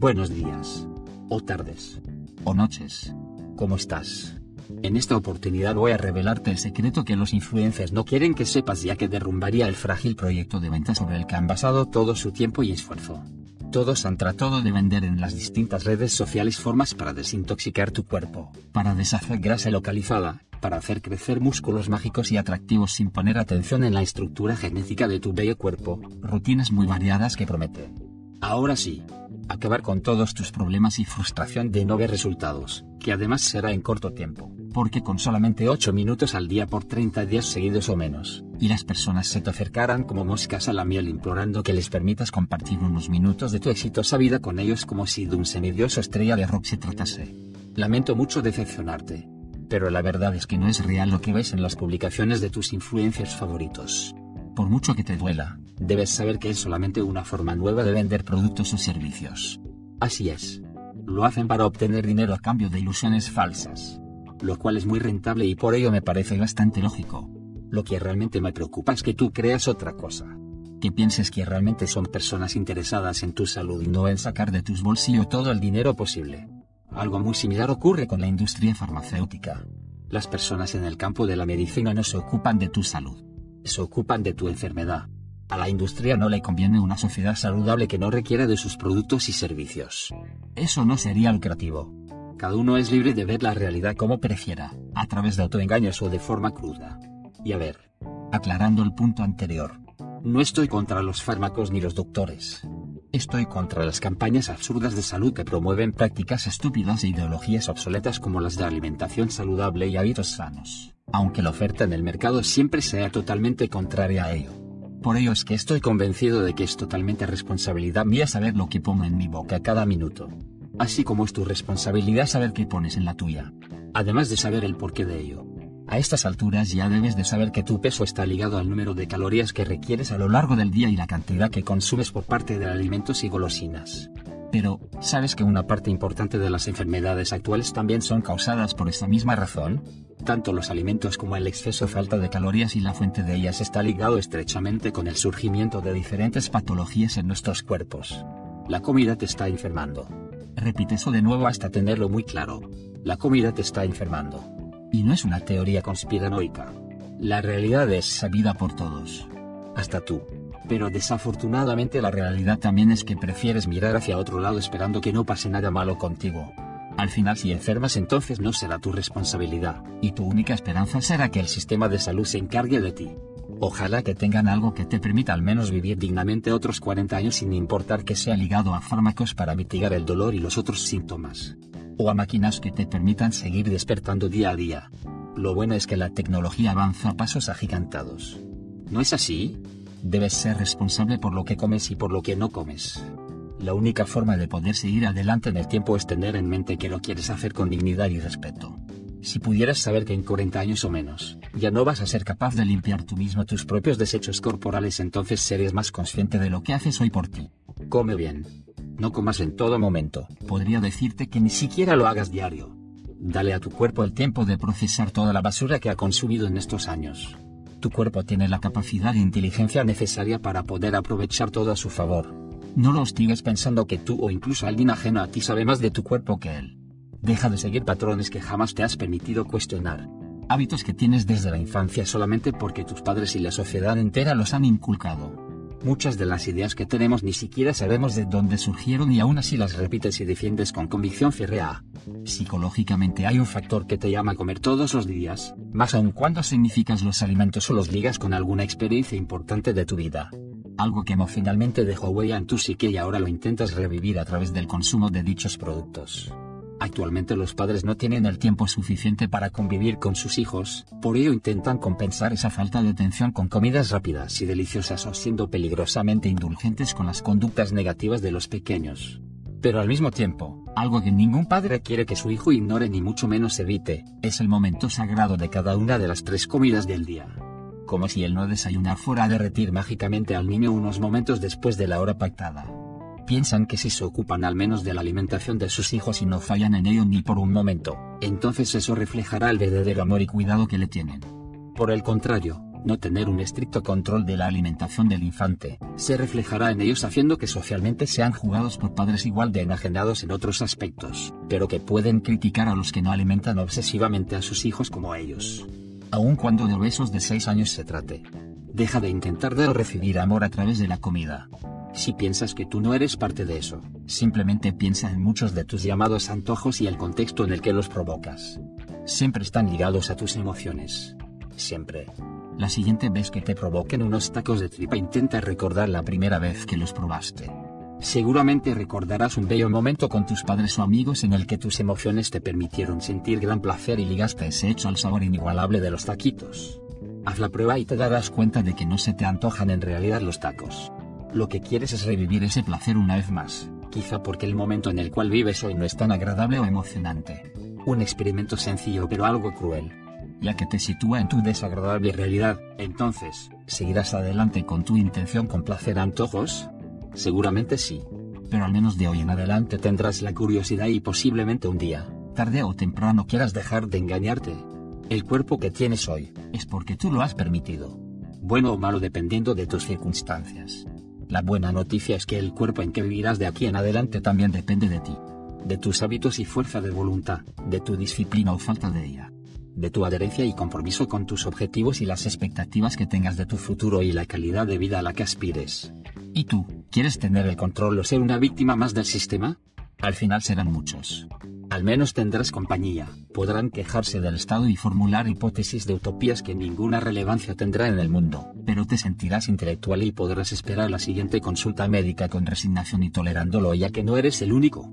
Buenos días. O tardes. O noches. ¿Cómo estás? En esta oportunidad voy a revelarte el secreto que los influencers no quieren que sepas ya que derrumbaría el frágil proyecto de venta sobre el que han basado todo su tiempo y esfuerzo. Todos han tratado de vender en las distintas redes sociales formas para desintoxicar tu cuerpo, para deshacer grasa localizada, para hacer crecer músculos mágicos y atractivos sin poner atención en la estructura genética de tu bello cuerpo, rutinas muy variadas que prometen. Ahora sí, acabar con todos tus problemas y frustración de no ver resultados, que además será en corto tiempo, porque con solamente 8 minutos al día por 30 días seguidos o menos, y las personas se te acercarán como moscas a la miel implorando que les permitas compartir unos minutos de tu exitosa vida con ellos como si de un semidioso estrella de rock se tratase. Lamento mucho decepcionarte. Pero la verdad es que no es real lo que ves en las publicaciones de tus influencers favoritos. Por mucho que te duela, debes saber que es solamente una forma nueva de vender productos o servicios. Así es. Lo hacen para obtener dinero a cambio de ilusiones falsas. Lo cual es muy rentable y por ello me parece bastante lógico. Lo que realmente me preocupa es que tú creas otra cosa. Que pienses que realmente son personas interesadas en tu salud y no en sacar de tus bolsillos todo el dinero posible. Algo muy similar ocurre con la industria farmacéutica. Las personas en el campo de la medicina no se ocupan de tu salud. Se ocupan de tu enfermedad. A la industria no le conviene una sociedad saludable que no requiera de sus productos y servicios. Eso no sería lucrativo. Cada uno es libre de ver la realidad como prefiera, a través de autoengaños o de forma cruda. Y a ver. Aclarando el punto anterior. No estoy contra los fármacos ni los doctores. Estoy contra las campañas absurdas de salud que promueven prácticas estúpidas e ideologías obsoletas como las de alimentación saludable y hábitos sanos, aunque la oferta en el mercado siempre sea totalmente contraria a ello. Por ello es que estoy convencido de que es totalmente responsabilidad mía saber lo que pongo en mi boca cada minuto. Así como es tu responsabilidad saber qué pones en la tuya. Además de saber el porqué de ello. A estas alturas ya debes de saber que tu peso está ligado al número de calorías que requieres a lo largo del día y la cantidad que consumes por parte de alimentos y golosinas. Pero, ¿sabes que una parte importante de las enfermedades actuales también son causadas por esta misma razón? Tanto los alimentos como el exceso o falta de calorías y la fuente de ellas está ligado estrechamente con el surgimiento de diferentes patologías en nuestros cuerpos. La comida te está enfermando. Repite eso de nuevo hasta tenerlo muy claro. La comida te está enfermando. Y no es una teoría conspiranoica. La realidad es sabida por todos. Hasta tú. Pero desafortunadamente la realidad también es que prefieres mirar hacia otro lado esperando que no pase nada malo contigo. Al final si enfermas entonces no será tu responsabilidad, y tu única esperanza será que el sistema de salud se encargue de ti. Ojalá que tengan algo que te permita al menos vivir dignamente otros 40 años sin importar que sea ligado a fármacos para mitigar el dolor y los otros síntomas o a máquinas que te permitan seguir despertando día a día. Lo bueno es que la tecnología avanza a pasos agigantados. ¿No es así? Debes ser responsable por lo que comes y por lo que no comes. La única forma de poder seguir adelante en el tiempo es tener en mente que lo quieres hacer con dignidad y respeto. Si pudieras saber que en 40 años o menos, ya no vas a ser capaz de limpiar tú mismo tus propios desechos corporales, entonces serías más consciente de lo que haces hoy por ti. Come bien. No comas en todo momento. Podría decirte que ni siquiera lo hagas diario. Dale a tu cuerpo el tiempo de procesar toda la basura que ha consumido en estos años. Tu cuerpo tiene la capacidad e inteligencia necesaria para poder aprovechar todo a su favor. No lo hostigues pensando que tú o incluso alguien ajeno a ti sabe más de tu cuerpo que él. Deja de seguir patrones que jamás te has permitido cuestionar. Hábitos que tienes desde la infancia solamente porque tus padres y la sociedad entera los han inculcado. Muchas de las ideas que tenemos ni siquiera sabemos de dónde surgieron y aún así las repites y defiendes con convicción férrea. Psicológicamente hay un factor que te llama a comer todos los días, más aún cuando significas los alimentos o los ligas con alguna experiencia importante de tu vida. Algo que emocionalmente dejó huella en tu psique y ahora lo intentas revivir a través del consumo de dichos productos. Actualmente los padres no tienen el tiempo suficiente para convivir con sus hijos, por ello intentan compensar esa falta de atención con comidas rápidas y deliciosas o siendo peligrosamente indulgentes con las conductas negativas de los pequeños. Pero al mismo tiempo, algo que ningún padre quiere que su hijo ignore ni mucho menos evite, es el momento sagrado de cada una de las tres comidas del día. Como si el no desayunar fuera a derretir mágicamente al niño unos momentos después de la hora pactada piensan que si se ocupan al menos de la alimentación de sus hijos y no fallan en ello ni por un momento, entonces eso reflejará el verdadero amor y cuidado que le tienen. Por el contrario, no tener un estricto control de la alimentación del infante, se reflejará en ellos haciendo que socialmente sean jugados por padres igual de enajenados en otros aspectos, pero que pueden criticar a los que no alimentan obsesivamente a sus hijos como ellos. Aun cuando de besos de 6 años se trate. Deja de intentar dar o recibir amor a través de la comida. Si piensas que tú no eres parte de eso, simplemente piensa en muchos de tus llamados antojos y el contexto en el que los provocas. Siempre están ligados a tus emociones. Siempre. La siguiente vez que te provoquen unos tacos de tripa intenta recordar la primera vez que los probaste. Seguramente recordarás un bello momento con tus padres o amigos en el que tus emociones te permitieron sentir gran placer y ligaste ese hecho al sabor inigualable de los taquitos. Haz la prueba y te darás cuenta de que no se te antojan en realidad los tacos. Lo que quieres es revivir ese placer una vez más, quizá porque el momento en el cual vives hoy no es tan agradable o emocionante. Un experimento sencillo pero algo cruel. Ya que te sitúa en tu desagradable realidad, entonces, ¿seguirás adelante con tu intención con placer antojos? Seguramente sí. Pero al menos de hoy en adelante tendrás la curiosidad y posiblemente un día, tarde o temprano quieras dejar de engañarte. El cuerpo que tienes hoy, es porque tú lo has permitido. Bueno o malo dependiendo de tus circunstancias. La buena noticia es que el cuerpo en que vivirás de aquí en adelante también depende de ti. De tus hábitos y fuerza de voluntad, de tu disciplina o falta de ella. De tu adherencia y compromiso con tus objetivos y las expectativas que tengas de tu futuro y la calidad de vida a la que aspires. ¿Y tú, quieres tener el control o ser una víctima más del sistema? Al final serán muchos. Al menos tendrás compañía, podrán quejarse del Estado y formular hipótesis de utopías que ninguna relevancia tendrá en el mundo, pero te sentirás intelectual y podrás esperar la siguiente consulta médica con resignación y tolerándolo ya que no eres el único.